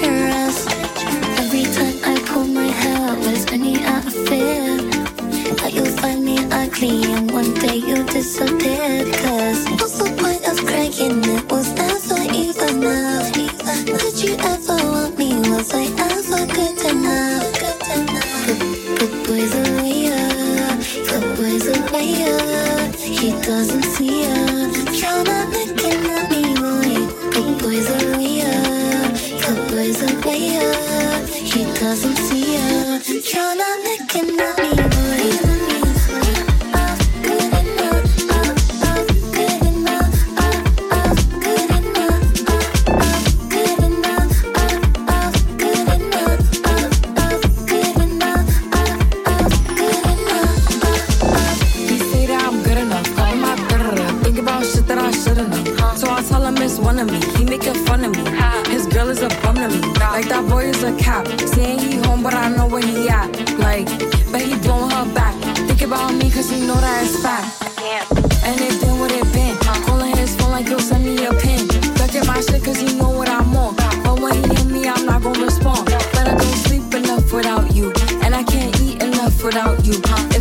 Every time I pull my hair, there's any out fear that you'll find me ugly and one day you'll disappear. Cause one of me. He making fun of me. His girl is a bum to me. Like that boy is a cop. Saying he home, but I know where he at. Like, but he blowing her back. Think about me, cause he know that it's fact. And it been what it been. Calling his phone like, yo, send me a pin. Ducking my shit, cause he know what I'm on. But when he hit me, I'm not gonna respond. But I don't sleep enough without you. And I can't eat enough without you. It's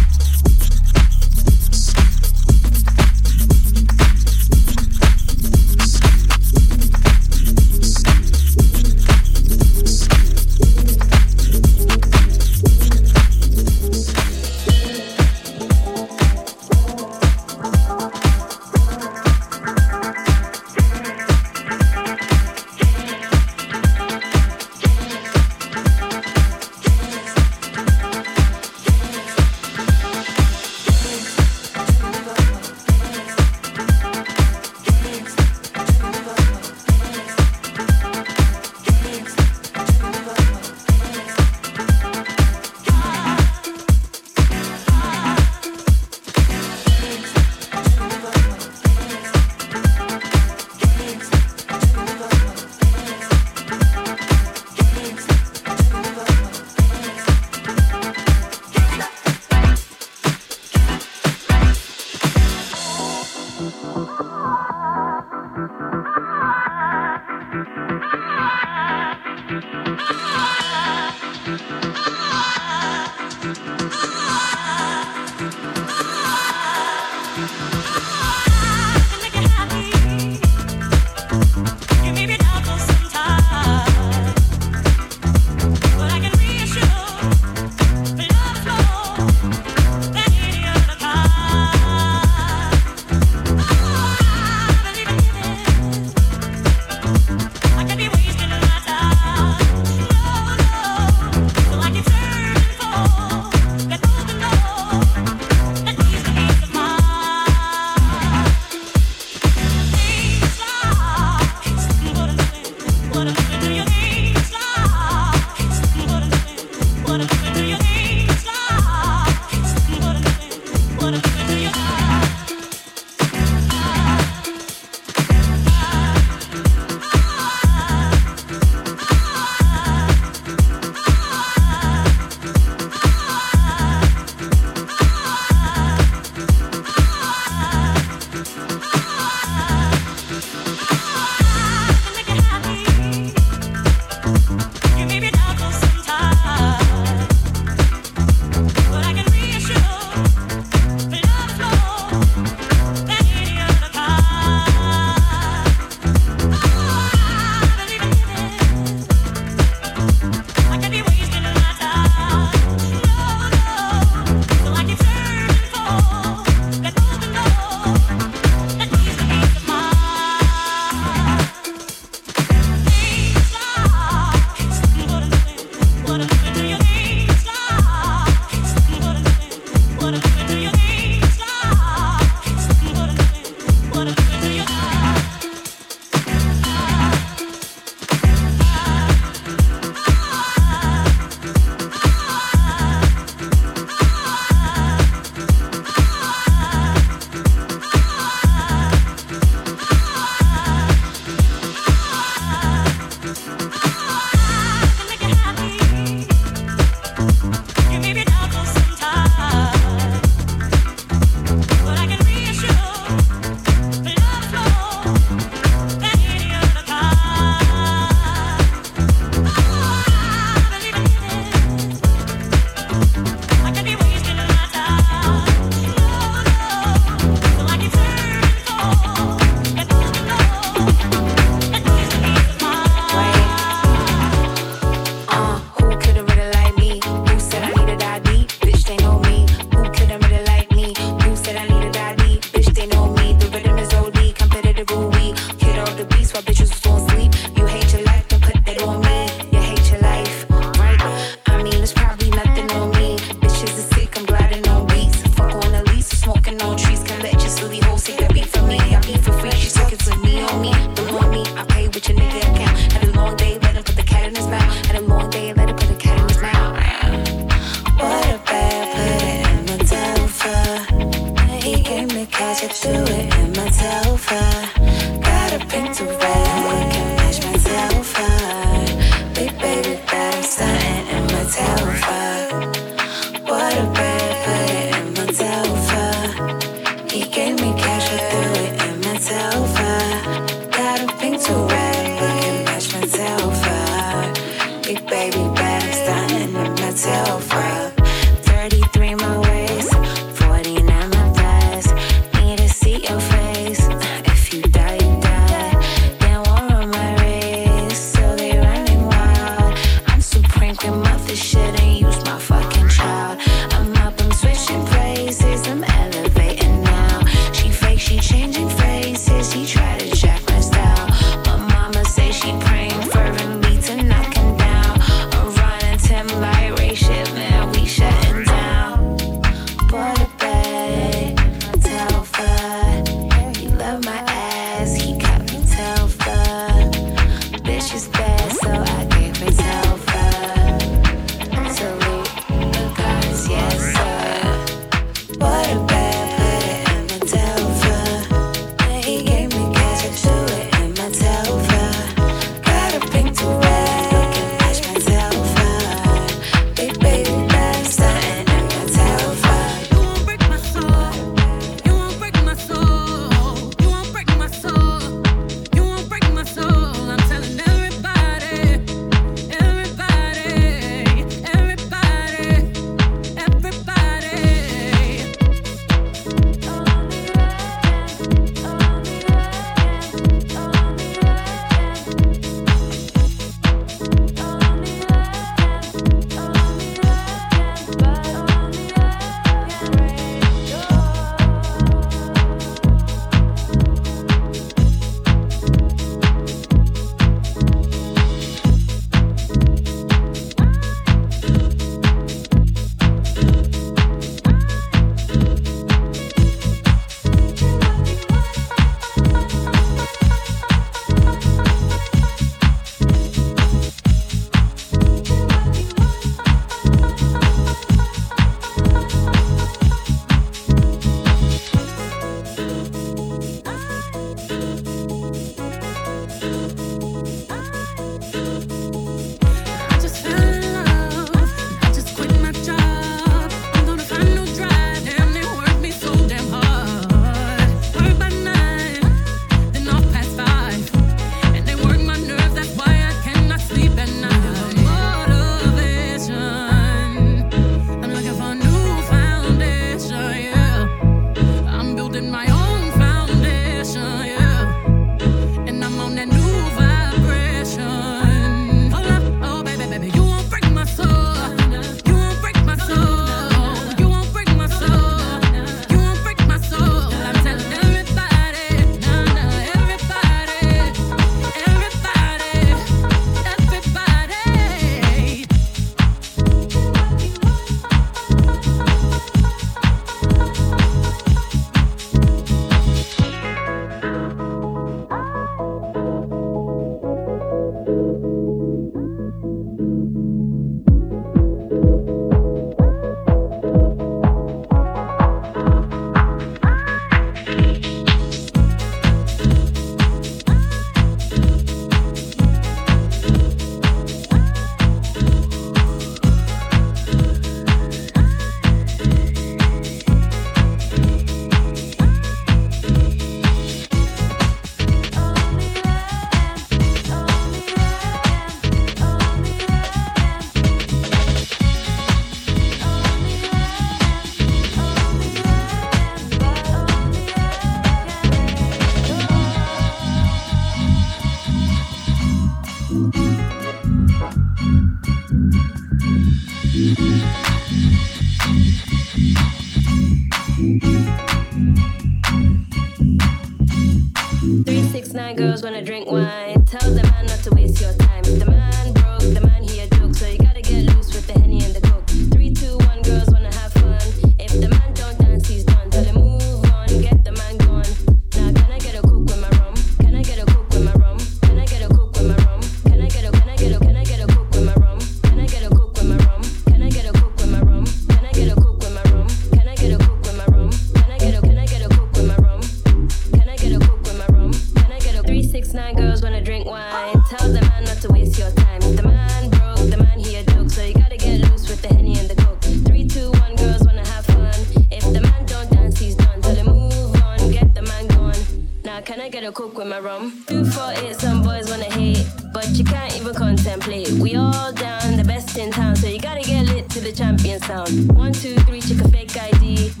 for it, some boys wanna hate, but you can't even contemplate. We all down, the best in town, so you gotta get lit to the champion sound. One, two, three, check a fake ID.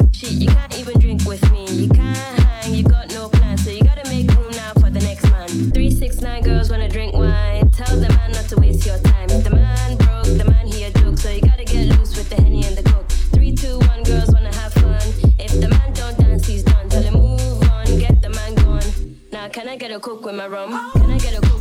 get a cook with my rum? Can I get a cook?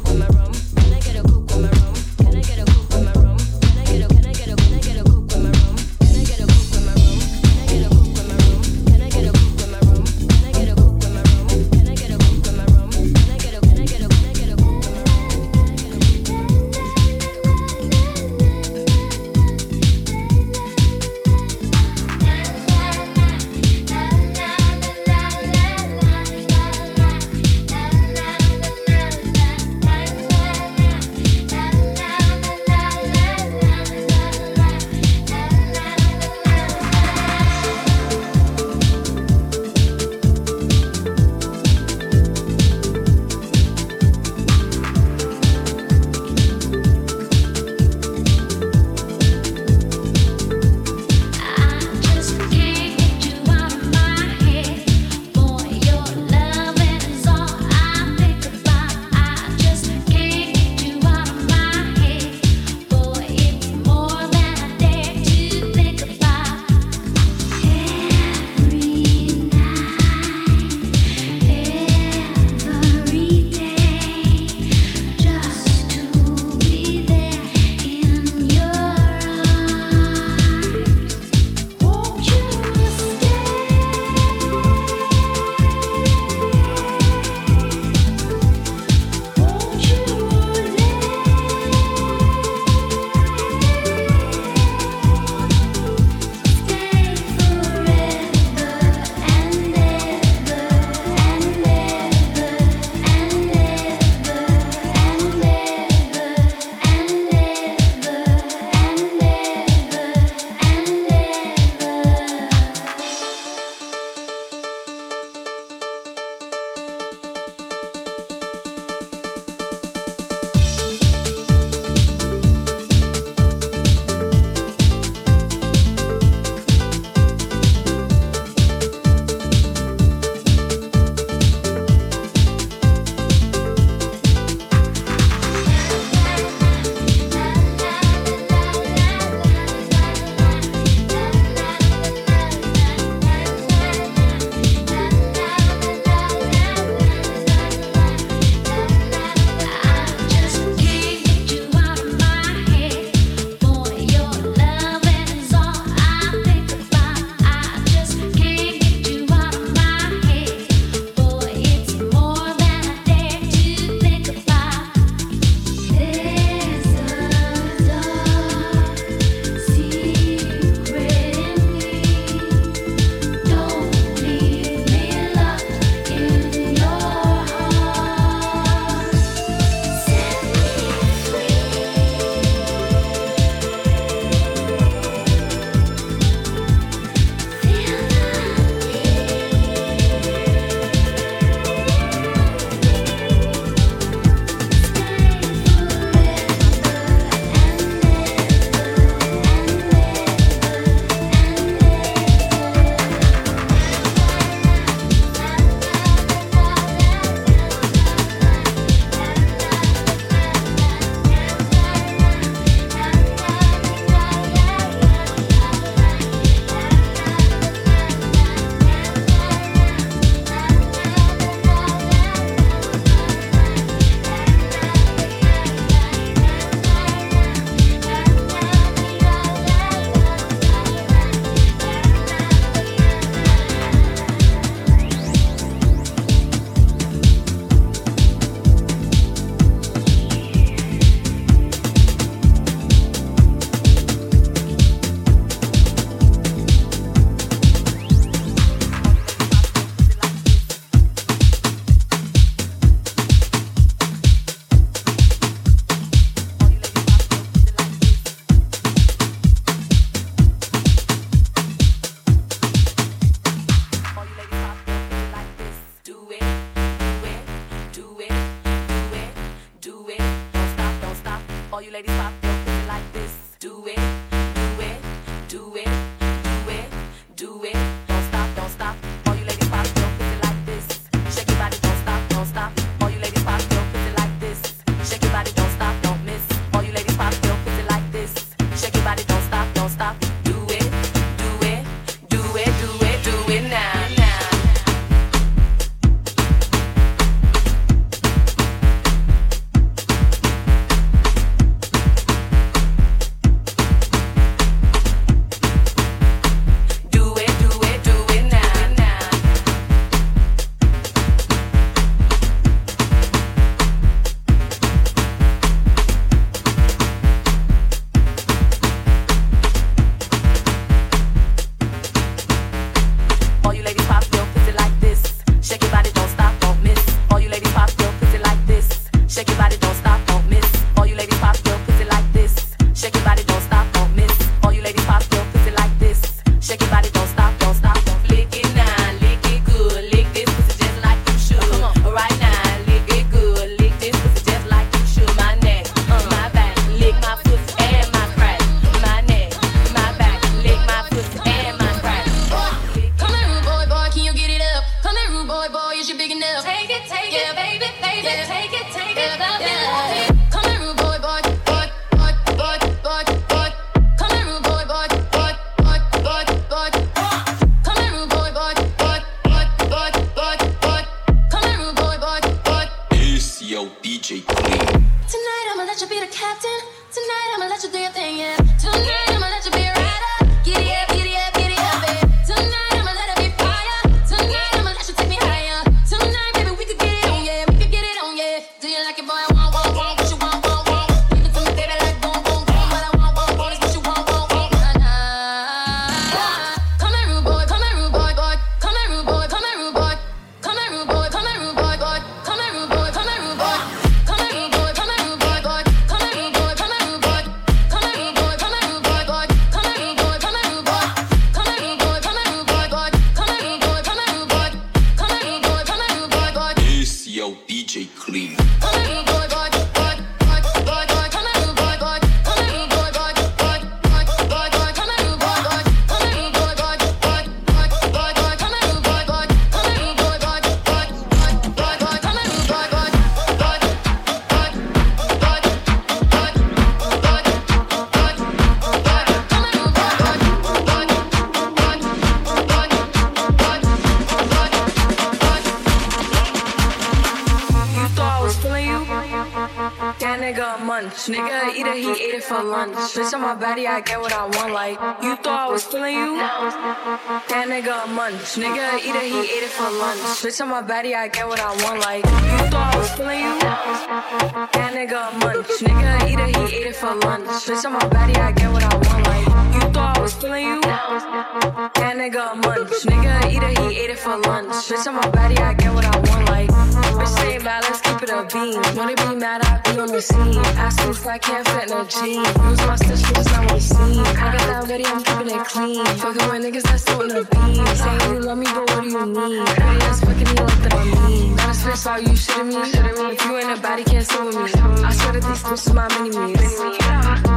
Bitch on my body, I get what I want. Like, you thought I was feeling you? That nigga a munch. Nigga, eat it, he ate it for lunch. Bitch on my body, I get what I want. Like, you thought I was feeling you? That nigga a munch. Nigga, eat it, he ate it for lunch. Bitch on my body, I get what I want. Like, you thought I was feeling you? That nigga a munch. Nigga, eat it, he ate it for lunch. Bitch on my body, I get what I want. Like, bitch say bad, keep it a beam. Wanna be mad, I be on the scene. Me if I can't fit in a jean. Use my stitch, not what it seems. I got that ready, I'm keeping it clean. Fucking with niggas that's on the beam. Saying you love me, but what do you mean? Pretty ass fucking you like that I'm mean. Got a spit, all you shitting me. If you ain't a body, can't sit with me. I swear that these bitches my mini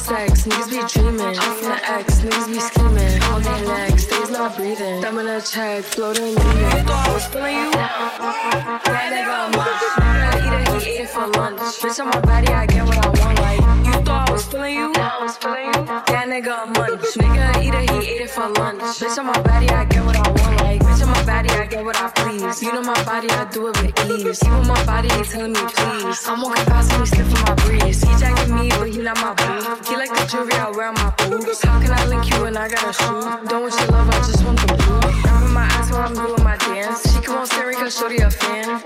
sex, niggas be dreaming. I'm from X, niggas be scheming. All day next, days not breathing. Thumb in a check, floating I was feeling you? That nigga a munch. Nigga eat it, he ate it for lunch. Bitch on my body, I get what I want. Like you thought I was feeling you? That nigga a munch. Nigga eat it, he ate it for lunch. Bitch on my body, I get what I want. Like body, I get what I please. You know my body, I do it with ease. Even my body, he telling me please. I'm walking past him, he sniffing my breeze. He jacking me, but he not my boo. He like the jewelry I wear my boobs. How can I link you when I got a shoe? Don't want your love, I just want the blue. Grabbing my ass while I'm doing my dance. She come on staring cause shorty a fan.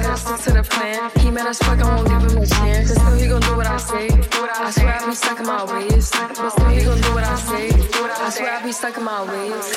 Gotta stick to the plan. He mad as fuck, I won't give him a chance. But still he gon' do what I say. I swear I be stuck in my ways. But still he gon' do what I say. I swear I be stuck in my ways.